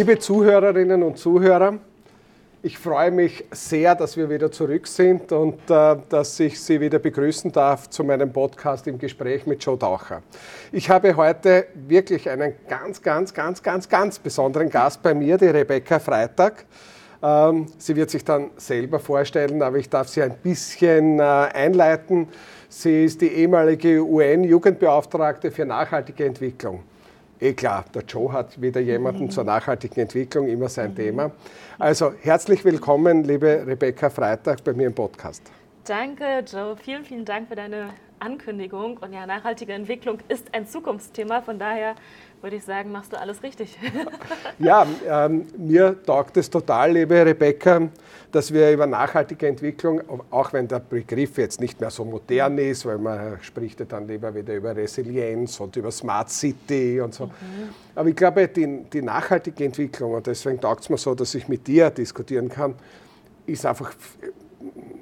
Liebe Zuhörerinnen und Zuhörer, ich freue mich sehr, dass wir wieder zurück sind und äh, dass ich Sie wieder begrüßen darf zu meinem Podcast im Gespräch mit Joe Taucher. Ich habe heute wirklich einen ganz, ganz, ganz, ganz, ganz besonderen Gast bei mir, die Rebecca Freitag. Ähm, sie wird sich dann selber vorstellen, aber ich darf sie ein bisschen äh, einleiten. Sie ist die ehemalige UN-Jugendbeauftragte für nachhaltige Entwicklung. Eh klar, der Joe hat wieder jemanden mhm. zur nachhaltigen Entwicklung, immer sein mhm. Thema. Also herzlich willkommen, liebe Rebecca Freitag, bei mir im Podcast. Danke, Joe. Vielen, vielen Dank für deine Ankündigung. Und ja, nachhaltige Entwicklung ist ein Zukunftsthema. Von daher würde ich sagen, machst du alles richtig. ja, ähm, mir taugt es total, liebe Rebecca, dass wir über nachhaltige Entwicklung, auch wenn der Begriff jetzt nicht mehr so modern ist, weil man spricht ja dann lieber wieder über Resilienz und über Smart City und so. Mhm. Aber ich glaube, die, die nachhaltige Entwicklung, und deswegen taugt es mir so, dass ich mit dir diskutieren kann, ist einfach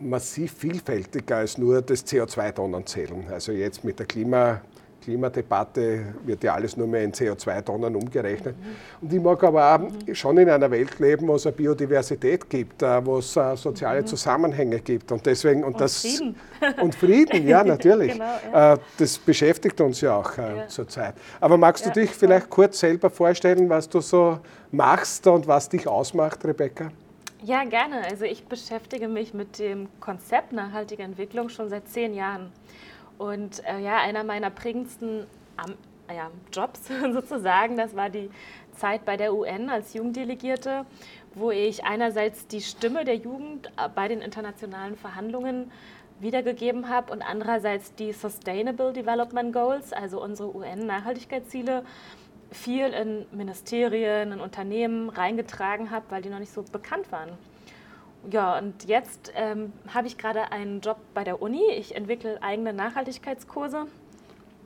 massiv vielfältiger als nur das CO2-Tonnen zählen. Also jetzt mit der Klima Klimadebatte wird ja alles nur mehr in CO2-Tonnen umgerechnet. Und ich mag aber auch schon in einer Welt leben, wo es eine Biodiversität gibt, äh, wo es äh, soziale mhm. Zusammenhänge gibt. Und deswegen und, und das Frieden. und Frieden, ja natürlich. genau, ja. Äh, das beschäftigt uns ja auch ja. zurzeit. Aber magst du ja, dich vielleicht kurz selber vorstellen, was du so machst und was dich ausmacht, Rebecca? Ja, gerne. Also ich beschäftige mich mit dem Konzept nachhaltiger Entwicklung schon seit zehn Jahren. Und äh, ja, einer meiner prägendsten Am ja, Jobs sozusagen, das war die Zeit bei der UN als Jugenddelegierte, wo ich einerseits die Stimme der Jugend äh, bei den internationalen Verhandlungen wiedergegeben habe und andererseits die Sustainable Development Goals, also unsere UN-Nachhaltigkeitsziele, viel in Ministerien, in Unternehmen reingetragen habe, weil die noch nicht so bekannt waren. Ja, und jetzt ähm, habe ich gerade einen Job bei der Uni. Ich entwickle eigene Nachhaltigkeitskurse,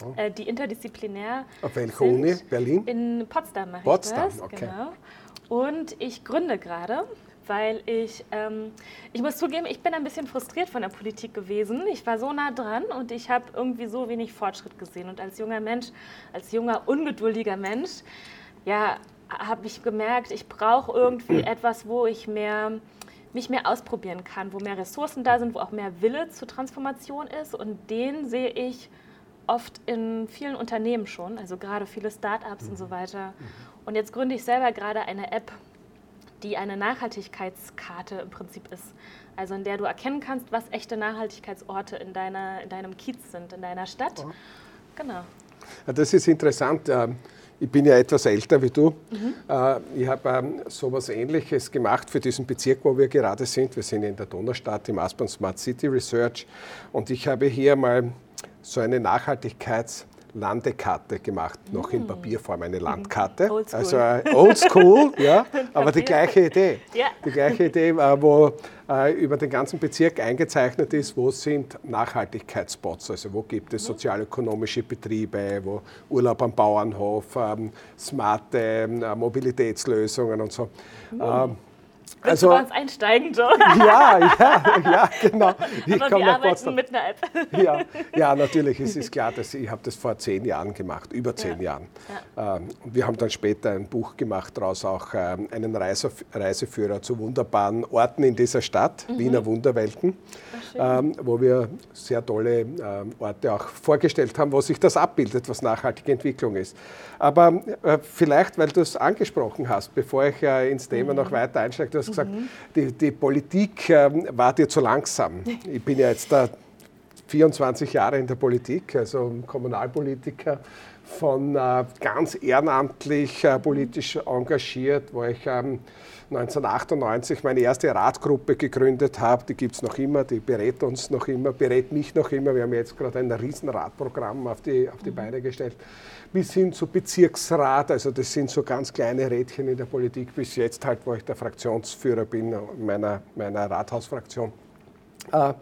oh. äh, die interdisziplinär Auf welcher Uni? Berlin? In Potsdam mache Potsdam, ich das. Okay. Genau. Und ich gründe gerade, weil ich, ähm, ich muss zugeben, ich bin ein bisschen frustriert von der Politik gewesen. Ich war so nah dran und ich habe irgendwie so wenig Fortschritt gesehen. Und als junger Mensch, als junger, ungeduldiger Mensch, ja, habe ich gemerkt, ich brauche irgendwie etwas, wo ich mehr mich mehr ausprobieren kann, wo mehr Ressourcen da sind, wo auch mehr Wille zur Transformation ist. Und den sehe ich oft in vielen Unternehmen schon, also gerade viele Startups mhm. und so mhm. weiter. Mhm. Und jetzt gründe ich selber gerade eine App, die eine Nachhaltigkeitskarte im Prinzip ist. Also in der du erkennen kannst, was echte Nachhaltigkeitsorte in, deiner, in deinem Kiez sind, in deiner Stadt. Oh. Genau. Das ist interessant. Ähm, ich bin ja etwas älter wie du. Mhm. Äh, ich habe ähm, so etwas Ähnliches gemacht für diesen Bezirk, wo wir gerade sind. Wir sind in der Donaustadt im Aspern Smart City Research und ich habe hier mal so eine Nachhaltigkeits- Landekarte gemacht, noch in mm. Papierform, eine Landkarte. Oldschool. Also äh, oldschool, ja, aber die gleiche Idee. Ja. Die gleiche Idee, äh, wo äh, über den ganzen Bezirk eingezeichnet ist, wo sind Nachhaltigkeitsspots, also wo gibt es mhm. sozialökonomische Betriebe, wo Urlaub am Bauernhof, ähm, smarte ähm, Mobilitätslösungen und so. Mhm. Ähm, Willst also, du bei uns einsteigen, Joe? Ja, ja, ja, genau. Ich Aber wir arbeiten mit einer App. Ja, ja, natürlich. Es ist klar, dass ich habe das vor zehn Jahren gemacht, über zehn ja. Jahren. Ja. Ähm, wir haben dann später ein Buch gemacht, daraus auch ähm, einen Reiseführer zu wunderbaren Orten in dieser Stadt, mhm. Wiener Wunderwelten, ähm, wo wir sehr tolle Orte auch vorgestellt haben, wo sich das abbildet, was nachhaltige Entwicklung ist. Aber äh, vielleicht, weil du es angesprochen hast, bevor ich äh, ins Thema mhm. noch weiter einsteige, hast gesagt, die, die, Politik ähm, war dir zu langsam. Ich bin ja jetzt da 24 Jahre in der Politik, also Kommunalpolitiker, von äh, ganz ehrenamtlich äh, politisch engagiert, wo ich ähm, 1998 meine erste Radgruppe gegründet habe. Die gibt es noch immer, die berät uns noch immer, berät mich noch immer. Wir haben jetzt gerade ein Riesenradprogramm auf die, auf die mhm. Beine gestellt bis hin zu Bezirksrat, also das sind so ganz kleine Rädchen in der Politik, bis jetzt halt, wo ich der Fraktionsführer bin meiner, meiner Rathausfraktion. Äh,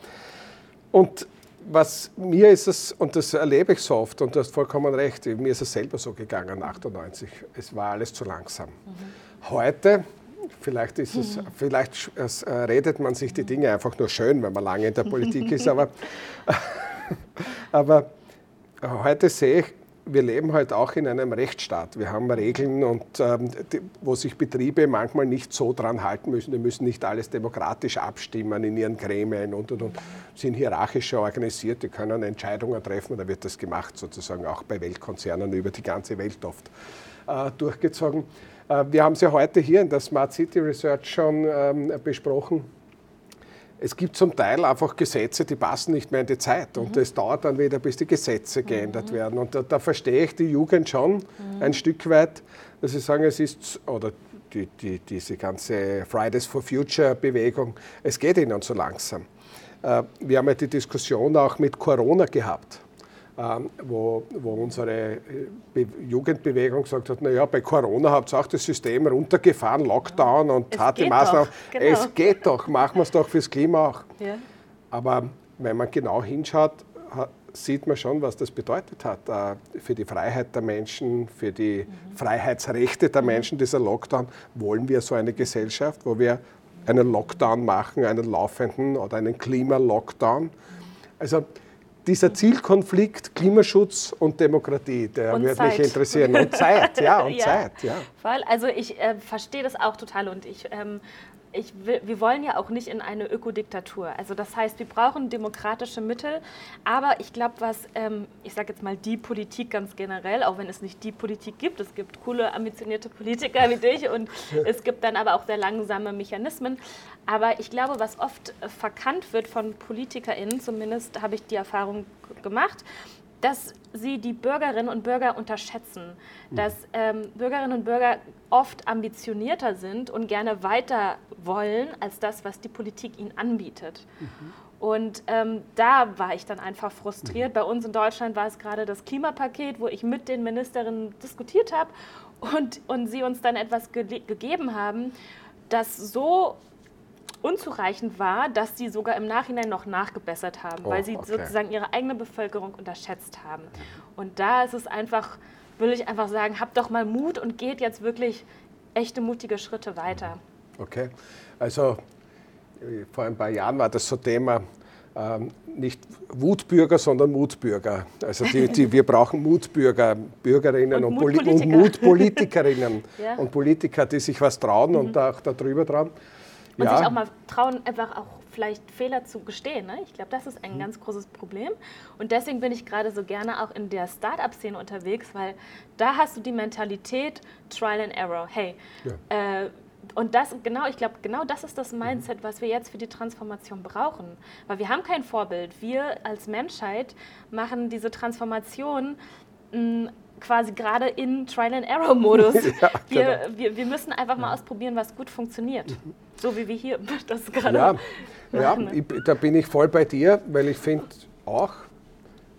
und was mir ist es, und das erlebe ich so oft, und du hast vollkommen recht, mir ist es selber so gegangen, 98, es war alles zu langsam. Mhm. Heute, vielleicht ist es, mhm. vielleicht äh, redet man sich die Dinge einfach nur schön, wenn man lange in der Politik ist, aber, aber heute sehe ich, wir leben halt auch in einem Rechtsstaat. Wir haben Regeln, und, ähm, die, wo sich Betriebe manchmal nicht so dran halten müssen. Die müssen nicht alles demokratisch abstimmen in ihren Gremien und, und, und sind hierarchischer organisiert. Die können Entscheidungen treffen da wird das gemacht, sozusagen auch bei Weltkonzernen über die ganze Welt oft äh, durchgezogen. Äh, wir haben es ja heute hier in der Smart City Research schon ähm, besprochen es gibt zum Teil einfach Gesetze, die passen nicht mehr in die Zeit. Und es dauert dann wieder, bis die Gesetze geändert mhm. werden. Und da, da, verstehe ich die Jugend schon mhm. ein Stück weit, dass sie sagen, es ist, oder die, die, diese ganze Fridays for Future Bewegung, es geht ihnen so langsam. Äh, wir haben ja die Diskussion auch mit Corona gehabt. Ähm, wo, wo unsere äh, Jugendbewegung gesagt hat, naja, bei Corona habt ihr auch das System runtergefahren, Lockdown und harte Maßnahmen. Genau. Es geht doch, machen wir es doch fürs Klima auch. Ja. Aber wenn man genau hinschaut, sieht man schon, was das bedeutet hat äh, für die Freiheit der Menschen, für die mhm. Freiheitsrechte der Menschen, dieser Lockdown. Wollen wir so eine Gesellschaft, wo wir einen Lockdown machen, einen laufenden oder einen Klima-Lockdown? Also dieser Zielkonflikt Klimaschutz und Demokratie, der und würde Zeit. mich interessieren. Und Zeit, ja, und ja, Zeit, ja. Voll. Also ich äh, verstehe das auch total und ich ähm, ich will, wir wollen ja auch nicht in eine Ökodiktatur. Also das heißt, wir brauchen demokratische Mittel. Aber ich glaube, was, ähm, ich sage jetzt mal die Politik ganz generell, auch wenn es nicht die Politik gibt, es gibt coole, ambitionierte Politiker wie dich und es gibt dann aber auch sehr langsame Mechanismen. Aber ich glaube, was oft verkannt wird von PolitikerInnen, zumindest habe ich die Erfahrung gemacht, dass sie die Bürgerinnen und Bürger unterschätzen, mhm. dass ähm, Bürgerinnen und Bürger oft ambitionierter sind und gerne weiter wollen als das, was die Politik ihnen anbietet. Mhm. Und ähm, da war ich dann einfach frustriert. Mhm. Bei uns in Deutschland war es gerade das Klimapaket, wo ich mit den Ministerinnen diskutiert habe und, und sie uns dann etwas ge gegeben haben, das so unzureichend war, dass sie sogar im Nachhinein noch nachgebessert haben, oh, weil sie okay. sozusagen ihre eigene Bevölkerung unterschätzt haben. Und da ist es einfach, will ich einfach sagen, habt doch mal Mut und geht jetzt wirklich echte mutige Schritte weiter. Okay, also vor ein paar Jahren war das so Thema, ähm, nicht Wutbürger, sondern Mutbürger. Also die, die, wir brauchen Mutbürger, Bürgerinnen und, und, Mutpolitiker. und Mutpolitikerinnen ja. und Politiker, die sich was trauen mhm. und auch darüber trauen. Und ja. sich auch mal trauen, einfach auch vielleicht Fehler zu gestehen. Ne? Ich glaube, das ist ein mhm. ganz großes Problem. Und deswegen bin ich gerade so gerne auch in der Startup-Szene unterwegs, weil da hast du die Mentalität Trial and Error. Hey, ja. äh, und das, genau, ich glaube, genau das ist das Mindset, mhm. was wir jetzt für die Transformation brauchen. Weil wir haben kein Vorbild. Wir als Menschheit machen diese Transformation mh, quasi gerade in Trial-and-Error-Modus. ja, wir, genau. wir, wir müssen einfach mal ausprobieren, was gut funktioniert. Mhm. So wie wir hier das gerade Ja, ja ich, da bin ich voll bei dir, weil ich finde auch,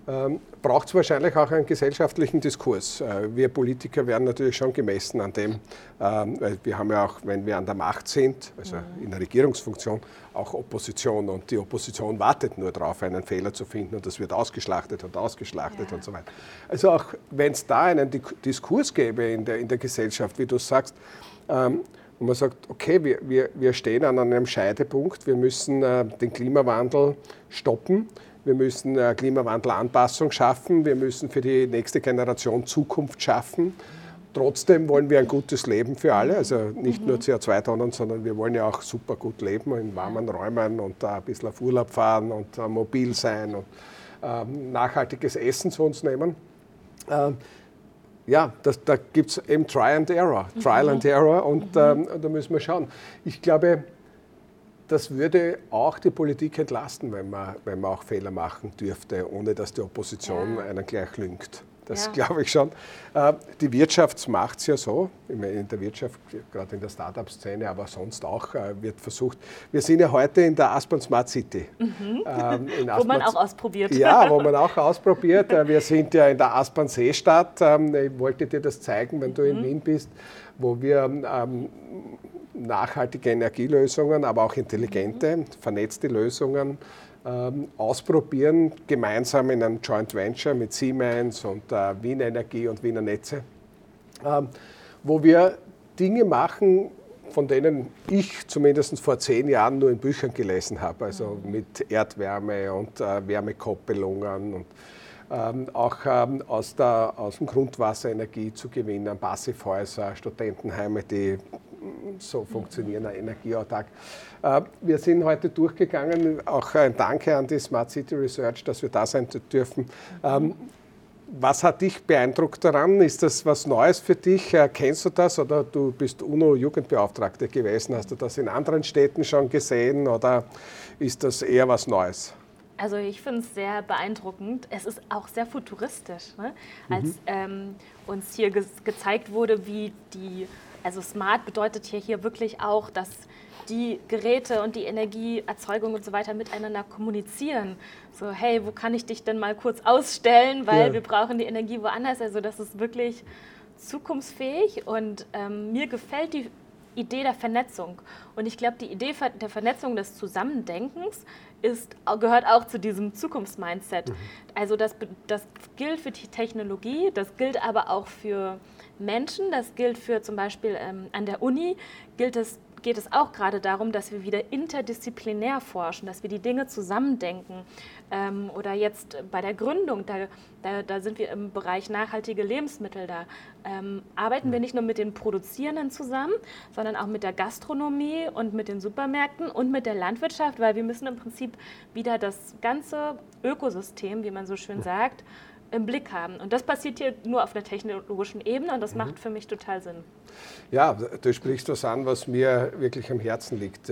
ähm, braucht es wahrscheinlich auch einen gesellschaftlichen Diskurs. Äh, wir Politiker werden natürlich schon gemessen an dem, ähm, weil wir haben ja auch, wenn wir an der Macht sind, also in der Regierungsfunktion, auch Opposition und die Opposition wartet nur darauf, einen Fehler zu finden und das wird ausgeschlachtet und ausgeschlachtet ja. und so weiter. Also auch wenn es da einen Diskurs gäbe in der, in der Gesellschaft, wie du sagst, ähm, und man sagt, okay, wir, wir, wir stehen an einem Scheidepunkt, wir müssen äh, den Klimawandel stoppen, wir müssen äh, Klimawandelanpassung schaffen, wir müssen für die nächste Generation Zukunft schaffen. Trotzdem wollen wir ein gutes Leben für alle, also nicht mhm. nur CO2-Tonnen, sondern wir wollen ja auch super gut leben in warmen Räumen und ein bisschen auf Urlaub fahren und äh, mobil sein und ähm, nachhaltiges Essen zu uns nehmen. Ähm, ja, das, da gibt es eben Try and Error, Trial mhm. and Error und mhm. ähm, da müssen wir schauen. Ich glaube, das würde auch die Politik entlasten, wenn man, wenn man auch Fehler machen dürfte, ohne dass die Opposition ja. einen gleich lüngt. Das ja. glaube ich schon. Äh, die Wirtschaft macht es ja so, in der Wirtschaft, gerade in der Startup-Szene, aber sonst auch äh, wird versucht. Wir sind ja heute in der Aspern Smart City. Mhm. Ähm, wo man auch ausprobiert. Ja, wo man auch ausprobiert. Äh, wir sind ja in der Aspern Seestadt. Ähm, ich wollte dir das zeigen, wenn du in mhm. Wien bist, wo wir ähm, nachhaltige Energielösungen, aber auch intelligente, vernetzte Lösungen ähm, ausprobieren, gemeinsam in einem Joint Venture mit Siemens und äh, Wien Energie und Wiener Netze, ähm, wo wir Dinge machen, von denen ich zumindest vor zehn Jahren nur in Büchern gelesen habe, also mit Erdwärme und äh, Wärmekoppelungen und ähm, auch ähm, aus, der, aus dem Grundwasser Energie zu gewinnen, Passivhäuser, Studentenheime, die so funktionieren, energieautark. Äh, wir sind heute durchgegangen, auch ein Danke an die Smart City Research, dass wir da sein dürfen. Ähm, was hat dich beeindruckt daran? Ist das was Neues für dich? Kennst du das oder du bist UNO-Jugendbeauftragte gewesen? Hast du das in anderen Städten schon gesehen oder ist das eher was Neues? Also ich finde es sehr beeindruckend. Es ist auch sehr futuristisch, ne? als mhm. ähm, uns hier ge gezeigt wurde, wie die, also smart bedeutet hier, hier wirklich auch, dass die Geräte und die Energieerzeugung und so weiter miteinander kommunizieren. So, hey, wo kann ich dich denn mal kurz ausstellen, weil ja. wir brauchen die Energie woanders. Also das ist wirklich zukunftsfähig und ähm, mir gefällt die Idee der Vernetzung. Und ich glaube, die Idee der Vernetzung des Zusammendenkens ist, gehört auch zu diesem Zukunftsmindset. Mhm. Also das, das gilt für die Technologie, das gilt aber auch für Menschen, das gilt für zum Beispiel ähm, an der Uni, gilt es geht es auch gerade darum, dass wir wieder interdisziplinär forschen, dass wir die Dinge zusammendenken. Ähm, oder jetzt bei der Gründung, da, da, da, sind wir im Bereich nachhaltige Lebensmittel. Da ähm, arbeiten wir nicht nur mit den Produzierenden zusammen, sondern auch mit der Gastronomie und mit den Supermärkten und mit der Landwirtschaft, weil wir müssen im Prinzip wieder das ganze Ökosystem, wie man so schön sagt, im Blick haben. Und das passiert hier nur auf der technologischen Ebene und das mhm. macht für mich total Sinn. Ja, du sprichst was an, was mir wirklich am Herzen liegt.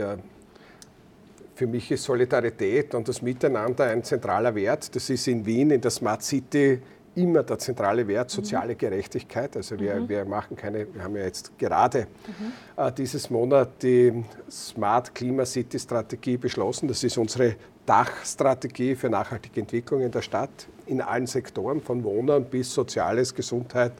Für mich ist Solidarität und das Miteinander ein zentraler Wert. Das ist in Wien, in der Smart City, immer der zentrale Wert, soziale mhm. Gerechtigkeit. Also wir, mhm. wir machen keine, wir haben ja jetzt gerade mhm. äh, dieses Monat die Smart Klima City Strategie beschlossen. Das ist unsere Dachstrategie für nachhaltige Entwicklung in der Stadt in allen Sektoren, von Wohnern bis Soziales, Gesundheit,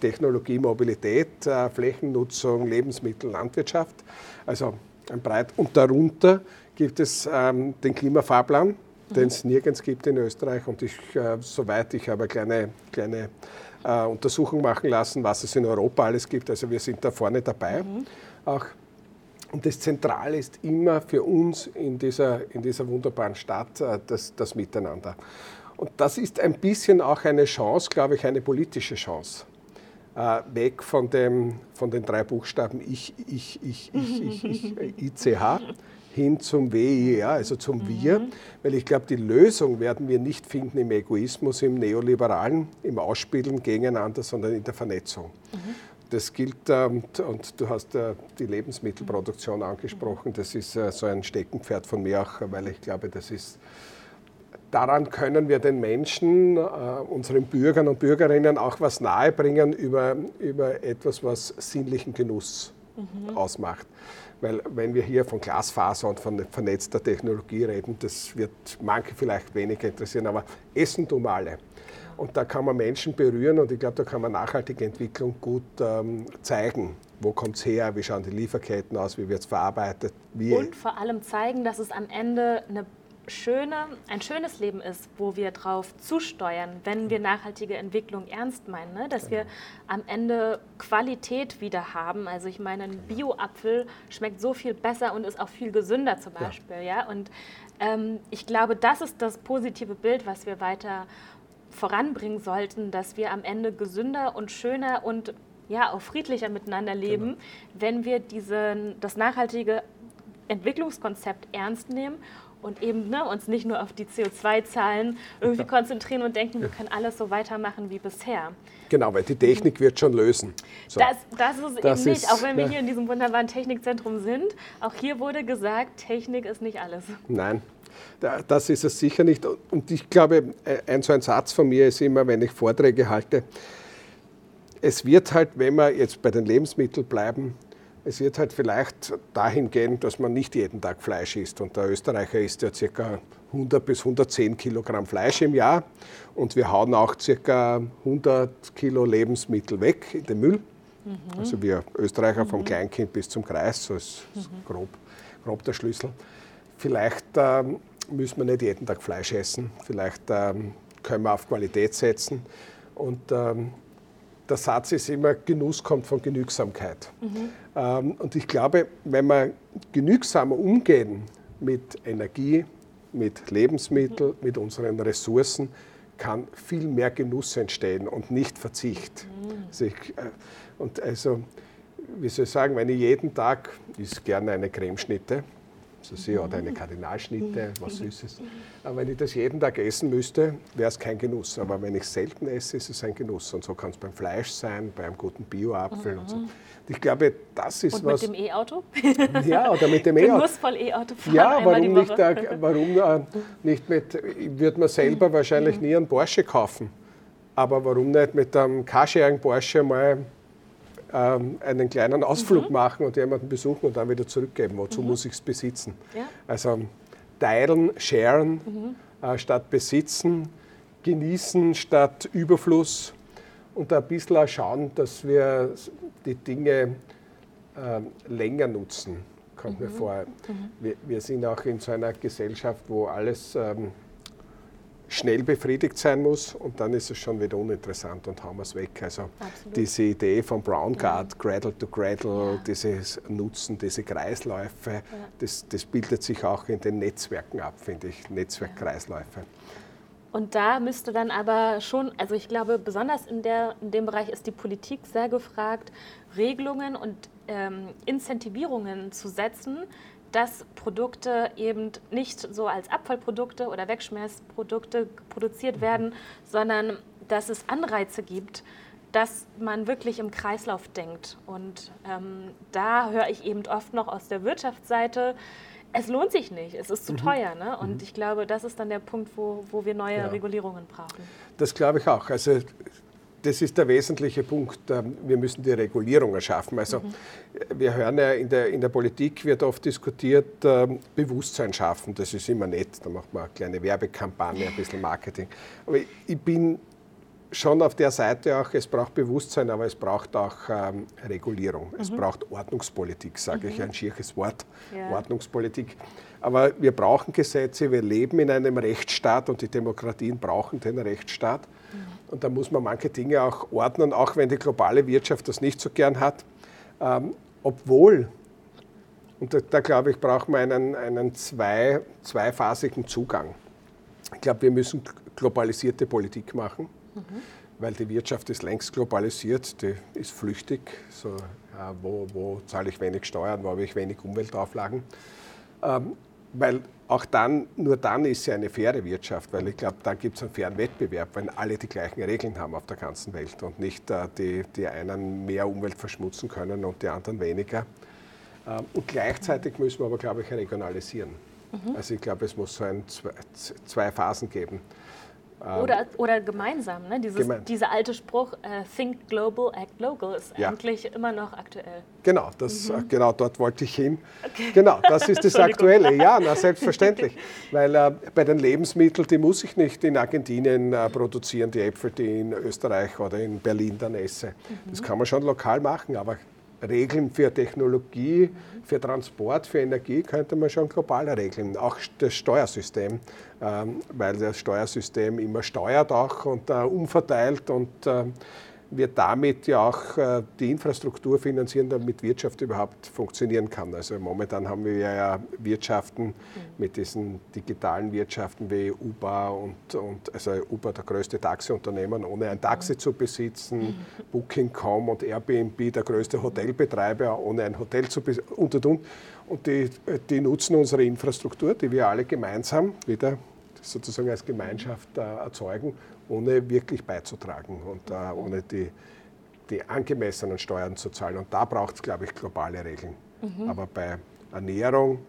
Technologie, Mobilität, äh, Flächennutzung, Lebensmittel, Landwirtschaft. Also ein breit. Und darunter gibt es ähm, den Klimafahrplan, den es nirgends gibt in Österreich. Und ich, äh, soweit ich habe eine kleine, kleine äh, Untersuchung machen lassen, was es in Europa alles gibt. Also wir sind da vorne dabei. Mhm. Auch und das Zentrale ist immer für uns in dieser, in dieser wunderbaren Stadt äh, das, das Miteinander. Und das ist ein bisschen auch eine Chance, glaube ich, eine politische Chance. Äh, weg von, dem, von den drei Buchstaben Ich, Ich, Ich, Ich, Ich, Ich, ICH hin zum WIR, also zum mhm. Wir, weil ich glaube, die Lösung werden wir nicht finden im Egoismus, im Neoliberalen, im Ausspielen gegeneinander, sondern in der Vernetzung. Mhm. Das gilt, ähm, und du hast äh, die Lebensmittelproduktion angesprochen, das ist äh, so ein Steckenpferd von mir auch, weil ich glaube, das ist, daran können wir den Menschen, äh, unseren Bürgern und Bürgerinnen auch was nahebringen über, über etwas, was sinnlichen Genuss mhm. ausmacht. Weil wenn wir hier von Glasfaser und von vernetzter Technologie reden, das wird manche vielleicht weniger interessieren, aber Essen tun wir alle. Und da kann man Menschen berühren und ich glaube, da kann man nachhaltige Entwicklung gut ähm, zeigen. Wo kommt es her? Wie schauen die Lieferketten aus? Wie wird es verarbeitet? Wie und vor allem zeigen, dass es am Ende eine schöne, ein schönes Leben ist, wo wir drauf zusteuern, wenn wir nachhaltige Entwicklung ernst meinen, ne? dass wir am Ende Qualität wieder haben. Also ich meine, ein Bio-Apfel schmeckt so viel besser und ist auch viel gesünder zum Beispiel. Ja. ja? Und ähm, ich glaube, das ist das positive Bild, was wir weiter voranbringen sollten, dass wir am Ende gesünder und schöner und ja, auch friedlicher miteinander leben, genau. wenn wir diesen, das nachhaltige Entwicklungskonzept ernst nehmen und eben ne, uns nicht nur auf die CO2-Zahlen irgendwie ja. konzentrieren und denken, wir können alles so weitermachen wie bisher. Genau, weil die Technik wird schon lösen. So. Das, das ist das eben ist, nicht, auch wenn wir ja. hier in diesem wunderbaren Technikzentrum sind. Auch hier wurde gesagt, Technik ist nicht alles. Nein, das ist es sicher nicht. Und ich glaube, ein so ein Satz von mir ist immer, wenn ich Vorträge halte, es wird halt, wenn wir jetzt bei den Lebensmitteln bleiben, es wird halt vielleicht dahin gehen, dass man nicht jeden Tag Fleisch isst. Und der Österreicher isst ja ca. 100 bis 110 Kilogramm Fleisch im Jahr. Und wir hauen auch ca. 100 Kilo Lebensmittel weg in den Müll. Mhm. Also wir Österreicher mhm. vom Kleinkind bis zum Kreis, so ist mhm. grob, grob der Schlüssel. Vielleicht ähm, müssen wir nicht jeden Tag Fleisch essen. Vielleicht ähm, können wir auf Qualität setzen. Und ähm, der Satz ist immer, Genuss kommt von Genügsamkeit. Mhm. Ähm, und ich glaube, wenn wir genügsamer umgehen mit Energie, mit Lebensmitteln, mhm. mit unseren Ressourcen, kann viel mehr Genuss entstehen und nicht Verzicht. Mhm. Also ich, äh, und also, wie soll ich sagen, wenn ich jeden Tag, ist gerne eine Cremeschnitte, sehe, oder eine Kardinalschnitte, was Süßes. Aber wenn ich das jeden Tag essen müsste, wäre es kein Genuss. Aber wenn ich selten esse, ist es ein Genuss. Und so kann es beim Fleisch sein, beim guten Bio-Apfel mhm. und so. Und ich glaube, das ist und was. mit dem E-Auto? Ja, oder mit dem E-Auto. Genussvoll E-Auto fahren. Ja, warum nicht, äh, warum äh, nicht mit. Ich würde mir selber wahrscheinlich nie einen Porsche kaufen. Aber warum nicht mit einem carsharing Porsche mal ähm, einen kleinen Ausflug mhm. machen und jemanden besuchen und dann wieder zurückgeben. Wozu mhm. muss ich es besitzen? Ja. Also teilen, sharen mhm. äh, statt besitzen, genießen statt Überfluss und ein bisschen schauen, dass wir die Dinge äh, länger nutzen, kommt mir mhm. vor. Mhm. Wir, wir, sind auch in so einer Gesellschaft, wo alles ähm, schnell befriedigt sein muss und dann ist es schon wieder uninteressant und haben wir es weg. Also Absolut. diese Idee von Brown Guard, ja. Cradle to Cradle, ja. dieses Nutzen, diese Kreisläufe, ja. das, das, bildet sich auch in den Netzwerken ab, finde ich, Netzwerkkreisläufe. Und da müsste dann aber schon, also ich glaube, besonders in, der, in dem Bereich ist die Politik sehr gefragt, Regelungen und ähm, Incentivierungen zu setzen, dass Produkte eben nicht so als Abfallprodukte oder Wegschmeißprodukte produziert werden, sondern dass es Anreize gibt, dass man wirklich im Kreislauf denkt. Und ähm, da höre ich eben oft noch aus der Wirtschaftsseite, es lohnt sich nicht, es ist zu mhm. teuer. Ne? Und mhm. ich glaube, das ist dann der Punkt, wo, wo wir neue ja. Regulierungen brauchen. Das glaube ich auch. Also das ist der wesentliche Punkt. Ähm, wir müssen die Regulierung erschaffen. Also mhm. wir hören ja in der, in der Politik wird oft diskutiert, ähm, Bewusstsein schaffen. Das ist immer nett. Da macht man eine kleine Werbekampagne, ein bisschen Marketing. Aber ich bin schon auf der Seite auch, es braucht Bewusstsein, aber es braucht auch ähm, Regulierung. Mhm. Es braucht Ordnungspolitik, sage mhm. ich, ein schieres Wort, ja. Ordnungspolitik. Aber wir brauchen Gesetze, wir leben in einem Rechtsstaat und die Demokratien brauchen den Rechtsstaat. Und da muss man manche Dinge auch ordnen, auch wenn die globale Wirtschaft das nicht so gern hat. Ähm, obwohl, und da, da, glaube ich, braucht man einen, einen zwei, zweiphasigen Zugang. Ich glaube, wir müssen globalisierte Politik machen, mhm. weil die Wirtschaft ist längst globalisiert, die ist flüchtig. So, ja, wo, wo zahle ich wenig Steuern, wo habe ich wenig Umweltauflagen? Ähm, weil auch dann, nur dann ist sie eine faire Wirtschaft, weil ich glaube, dann gibt es einen fairen Wettbewerb, wenn alle die gleichen Regeln haben auf der ganzen Welt und nicht äh, die, die einen mehr Umwelt verschmutzen können und die anderen weniger. Ähm, und gleichzeitig müssen wir aber, glaube ich, regionalisieren. Mhm. Also ich glaube, es muss so ein, zwei, zwei Phasen geben. Ähm, oder, oder gemeinsam, ne? Dieses, Gemein. dieser alte Spruch, uh, Think Global, Act Local, ist ja. eigentlich immer noch aktuell. Genau, das, mhm. Äh, genau dort wollte ich hin. Okay. Genau, das ist das Aktuelle. Ja, na, selbstverständlich. Weil äh, bei den Lebensmitteln, die muss ich nicht in Argentinien äh, produzieren, die Äpfel, die ich in Österreich oder in Berlin dann esse. Mhm. Das kann man schon lokal machen, aber Regeln für Technologie, für Transport, für Energie könnte man schon global regeln. Auch das Steuersystem, ähm, weil das Steuersystem immer steuert auch und äh, umverteilt und äh, wir damit ja auch äh, die Infrastruktur finanzieren, damit Wirtschaft überhaupt funktionieren kann. Also momentan haben wir ja Wirtschaften mhm. mit diesen digitalen Wirtschaften wie Uber und, und also Uber der größte Taxiunternehmen, ohne ein Taxi mhm. zu besitzen, mhm. Booking.com und Airbnb der größte Hotelbetreiber, ohne ein Hotel zu besitzen und und und. Und die, die nutzen unsere Infrastruktur, die wir alle gemeinsam wieder sozusagen als Gemeinschaft äh, erzeugen ohne wirklich beizutragen und äh, ohne die, die angemessenen Steuern zu zahlen. Und da braucht es, glaube ich, globale Regeln. Mhm. Aber bei Ernährung,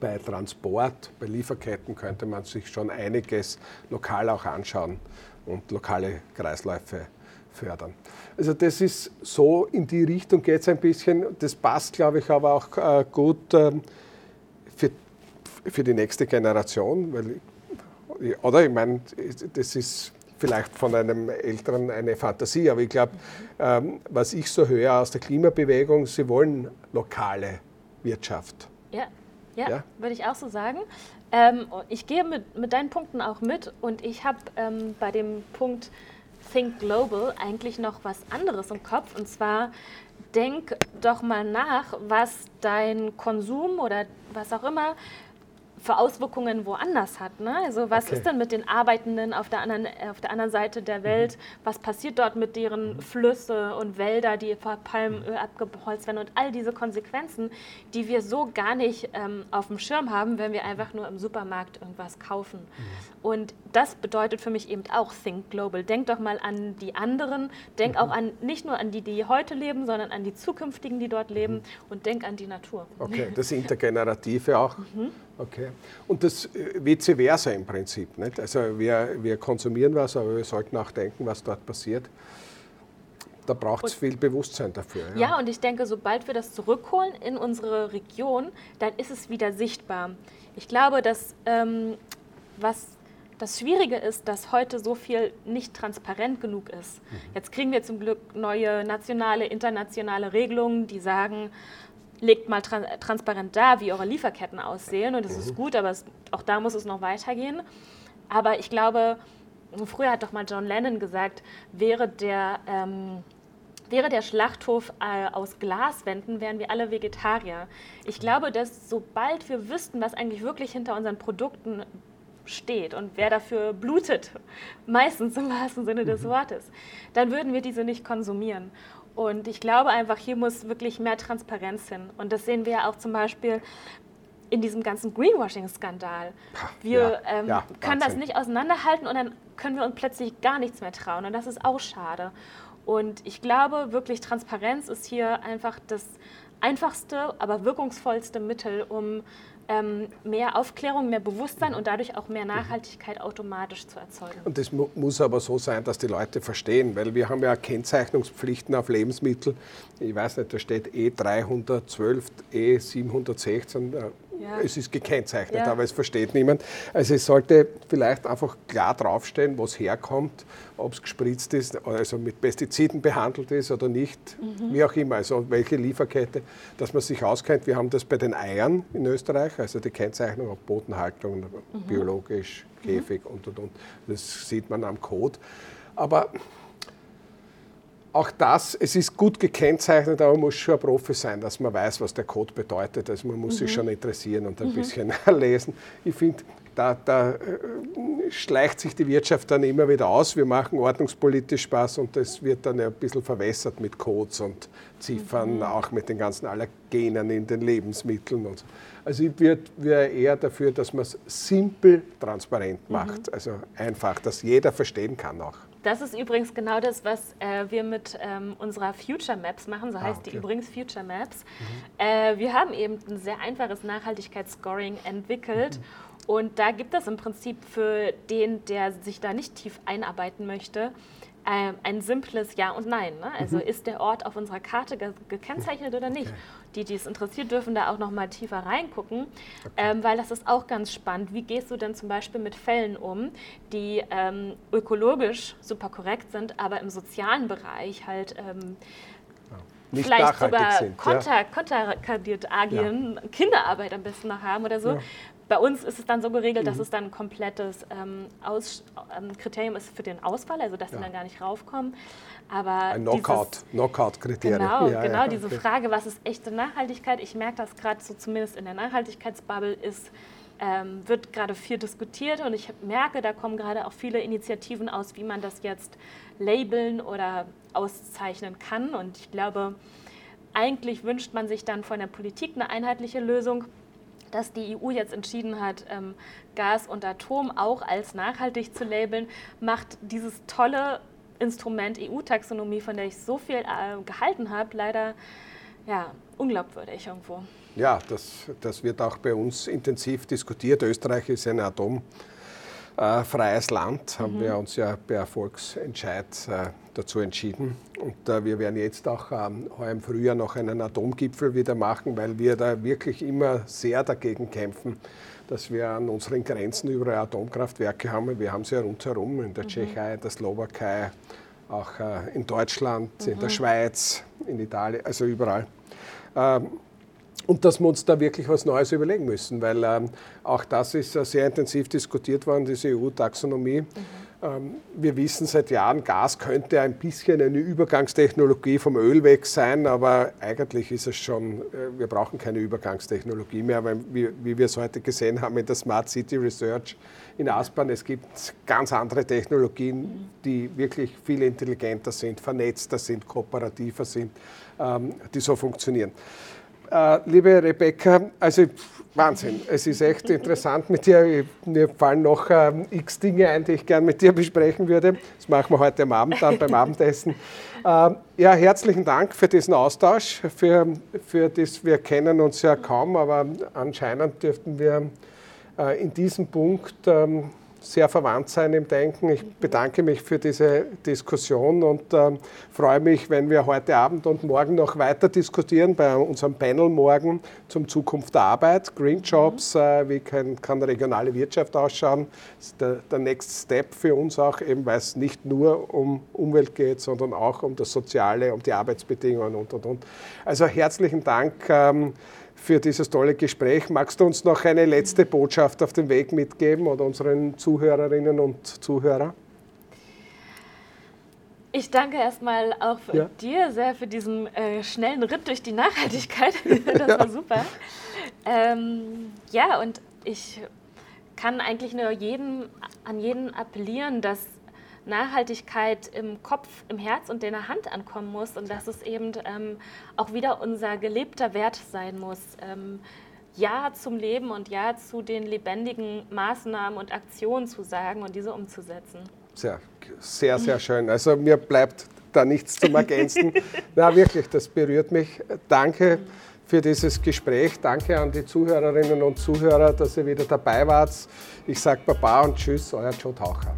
bei Transport, bei Lieferketten könnte man sich schon einiges lokal auch anschauen und lokale Kreisläufe fördern. Also das ist so, in die Richtung geht es ein bisschen. Das passt, glaube ich, aber auch äh, gut äh, für, für die nächste Generation, weil oder ich meine, das ist vielleicht von einem Älteren eine Fantasie, aber ich glaube, ähm, was ich so höre aus der Klimabewegung, sie wollen lokale Wirtschaft. Ja, ja, ja? würde ich auch so sagen. Ähm, ich gehe mit, mit deinen Punkten auch mit und ich habe ähm, bei dem Punkt Think Global eigentlich noch was anderes im Kopf und zwar denk doch mal nach, was dein Konsum oder was auch immer für Auswirkungen woanders hat. Ne? Also was okay. ist denn mit den Arbeitenden auf der anderen, auf der anderen Seite der Welt? Mhm. Was passiert dort mit deren mhm. Flüsse und Wälder, die vor Palmöl abgeholzt werden und all diese Konsequenzen, die wir so gar nicht ähm, auf dem Schirm haben, wenn wir einfach nur im Supermarkt irgendwas kaufen. Mhm. Und das bedeutet für mich eben auch Think Global. Denk doch mal an die anderen, denk mhm. auch an nicht nur an die, die heute leben, sondern an die zukünftigen, die dort leben mhm. und denk an die Natur. Okay, das Intergenerative auch. Okay. Und das äh, vice versa im Prinzip. Nicht? Also wir, wir konsumieren was, aber wir sollten auch denken, was dort passiert. Da braucht es viel Bewusstsein dafür. Ja. ja, und ich denke, sobald wir das zurückholen in unsere Region, dann ist es wieder sichtbar. Ich glaube, dass ähm, was das Schwierige ist, dass heute so viel nicht transparent genug ist. Mhm. Jetzt kriegen wir zum Glück neue nationale, internationale Regelungen, die sagen, legt mal trans transparent da, wie eure Lieferketten aussehen. Und das mhm. ist gut, aber es, auch da muss es noch weitergehen. Aber ich glaube, früher hat doch mal John Lennon gesagt, wäre der, ähm, wäre der Schlachthof äh, aus Glaswänden, wären wir alle Vegetarier. Ich glaube, dass sobald wir wüssten, was eigentlich wirklich hinter unseren Produkten steht und wer dafür blutet, meistens im wahrsten Sinne des mhm. Wortes, dann würden wir diese nicht konsumieren. Und ich glaube einfach, hier muss wirklich mehr Transparenz hin. Und das sehen wir ja auch zum Beispiel in diesem ganzen Greenwashing-Skandal. Wir ja, ähm, ja, können das nicht auseinanderhalten und dann können wir uns plötzlich gar nichts mehr trauen. Und das ist auch schade. Und ich glaube wirklich, Transparenz ist hier einfach das einfachste, aber wirkungsvollste Mittel, um ähm, mehr Aufklärung, mehr Bewusstsein und dadurch auch mehr Nachhaltigkeit automatisch zu erzeugen. Und das mu muss aber so sein, dass die Leute verstehen, weil wir haben ja Kennzeichnungspflichten auf Lebensmittel. Ich weiß nicht, da steht E312, E716, ja. Es ist gekennzeichnet, ja. aber es versteht niemand. Also es sollte vielleicht einfach klar draufstehen, was herkommt, ob es gespritzt ist, also mit Pestiziden behandelt ist oder nicht, mhm. wie auch immer, also welche Lieferkette, dass man sich auskennt. Wir haben das bei den Eiern in Österreich, also die Kennzeichnung auf Bodenhaltung, mhm. biologisch, Käfig mhm. und und und. Das sieht man am Code. Aber auch das, es ist gut gekennzeichnet, aber man muss schon ein Profi sein, dass man weiß, was der Code bedeutet. Also man muss mhm. sich schon interessieren und ein mhm. bisschen lesen. Ich finde, da, da äh, schleicht sich die Wirtschaft dann immer wieder aus. Wir machen ordnungspolitisch Spaß und das wird dann ein bisschen verwässert mit Codes und Ziffern, mhm. auch mit den ganzen Allergenen in den Lebensmitteln und so. Also ich wäre eher dafür, dass man es simpel transparent macht, mhm. also einfach, dass jeder verstehen kann auch. Das ist übrigens genau das, was äh, wir mit ähm, unserer Future Maps machen. So ah, heißt okay. die übrigens Future Maps. Mhm. Äh, wir haben eben ein sehr einfaches Nachhaltigkeitsscoring entwickelt. Mhm. Und da gibt es im Prinzip für den, der sich da nicht tief einarbeiten möchte, äh, ein simples Ja und Nein. Ne? Also mhm. ist der Ort auf unserer Karte ge gekennzeichnet oder nicht? Okay. Die, die es interessiert, dürfen da auch noch mal tiefer reingucken, okay. ähm, weil das ist auch ganz spannend. Wie gehst du denn zum Beispiel mit Fällen um, die ähm, ökologisch super korrekt sind, aber im sozialen Bereich halt ähm, nicht vielleicht sogar konter, ja. konterkadiert agieren, ja. Kinderarbeit am besten noch haben oder so. Ja. Bei uns ist es dann so geregelt, mhm. dass es dann ein komplettes ähm, Aus, ähm, Kriterium ist für den Ausfall, also dass ja. sie dann gar nicht raufkommen. Aber ein Knockout, Knockout-Kriterium. Genau, ja, genau ja, diese okay. Frage, was ist echte Nachhaltigkeit? Ich merke das gerade so zumindest in der Nachhaltigkeitsbubble ist, ähm, wird gerade viel diskutiert und ich merke, da kommen gerade auch viele Initiativen aus, wie man das jetzt labeln oder auszeichnen kann. Und ich glaube, eigentlich wünscht man sich dann von der Politik eine einheitliche Lösung dass die EU jetzt entschieden hat, ähm, Gas und Atom auch als nachhaltig zu labeln, macht dieses tolle Instrument EU-Taxonomie, von der ich so viel äh, gehalten habe, leider ja, unglaubwürdig irgendwo. Ja, das, das wird auch bei uns intensiv diskutiert. Österreich ist ein Atom äh, freies Land, haben mhm. wir uns ja per Volksentscheid äh, dazu entschieden. Und äh, wir werden jetzt auch ähm, heuer im Frühjahr noch einen Atomgipfel wieder machen, weil wir da wirklich immer sehr dagegen kämpfen, dass wir an unseren Grenzen überall Atomkraftwerke haben. Wir haben sie ja rundherum, in der mhm. Tschechei, in der Slowakei, auch äh, in Deutschland, mhm. in der mhm. Schweiz, in Italien, also überall. Ähm, und dass wir uns da wirklich was Neues überlegen müssen, weil ähm, auch das ist äh, sehr intensiv diskutiert worden, diese EU-Taxonomie. Mhm. Ähm, wir wissen seit Jahren, Gas könnte ein bisschen eine Übergangstechnologie vom Öl weg sein, aber eigentlich ist es schon, äh, wir brauchen keine Übergangstechnologie mehr, weil wie, wie wir es heute gesehen haben in der Smart City Research in Aspern, es gibt ganz andere Technologien, die wirklich viel intelligenter sind, vernetzter sind, kooperativer sind, ähm, die so funktionieren. Äh, liebe Rebecca, also Wahnsinn, es ist echt interessant mit dir. Mir fallen noch ähm, x Dinge ein, die ich gerne mit dir besprechen würde. Das machen wir heute am Abend dann beim Abendessen. Äh, ja, herzlichen Dank für diesen Austausch. Für, für das, wir kennen uns ja kaum, aber anscheinend dürften wir äh, in diesem Punkt ähm, sehr verwandt sein im Denken. Ich bedanke mich für diese Diskussion und äh, freue mich, wenn wir heute Abend und morgen noch weiter diskutieren bei unserem Panel morgen zum Zukunft der Arbeit, Green Jobs, äh, wie kann, kann, regionale Wirtschaft ausschauen. Das ist der, der Next Step für uns auch, eben weil es nicht nur um Umwelt geht, sondern auch um das Soziale, um die Arbeitsbedingungen und, und, und. Also herzlichen Dank. Ähm, für dieses tolle Gespräch. Magst du uns noch eine letzte Botschaft auf den Weg mitgeben oder unseren Zuhörerinnen und Zuhörern? Ich danke erstmal auch ja. dir sehr für diesen äh, schnellen Ritt durch die Nachhaltigkeit. das ja. war super. Ähm, ja, und ich kann eigentlich nur jeden, an jeden appellieren, dass Nachhaltigkeit im Kopf, im Herz und in der Hand ankommen muss und dass es eben ähm, auch wieder unser gelebter Wert sein muss. Ähm, ja zum Leben und Ja zu den lebendigen Maßnahmen und Aktionen zu sagen und diese umzusetzen. Sehr, sehr, sehr schön. Also mir bleibt da nichts zum Ergänzen. Na wirklich, das berührt mich. Danke für dieses Gespräch. Danke an die Zuhörerinnen und Zuhörer, dass ihr wieder dabei wart. Ich sage Baba und Tschüss, euer Joe Taucher.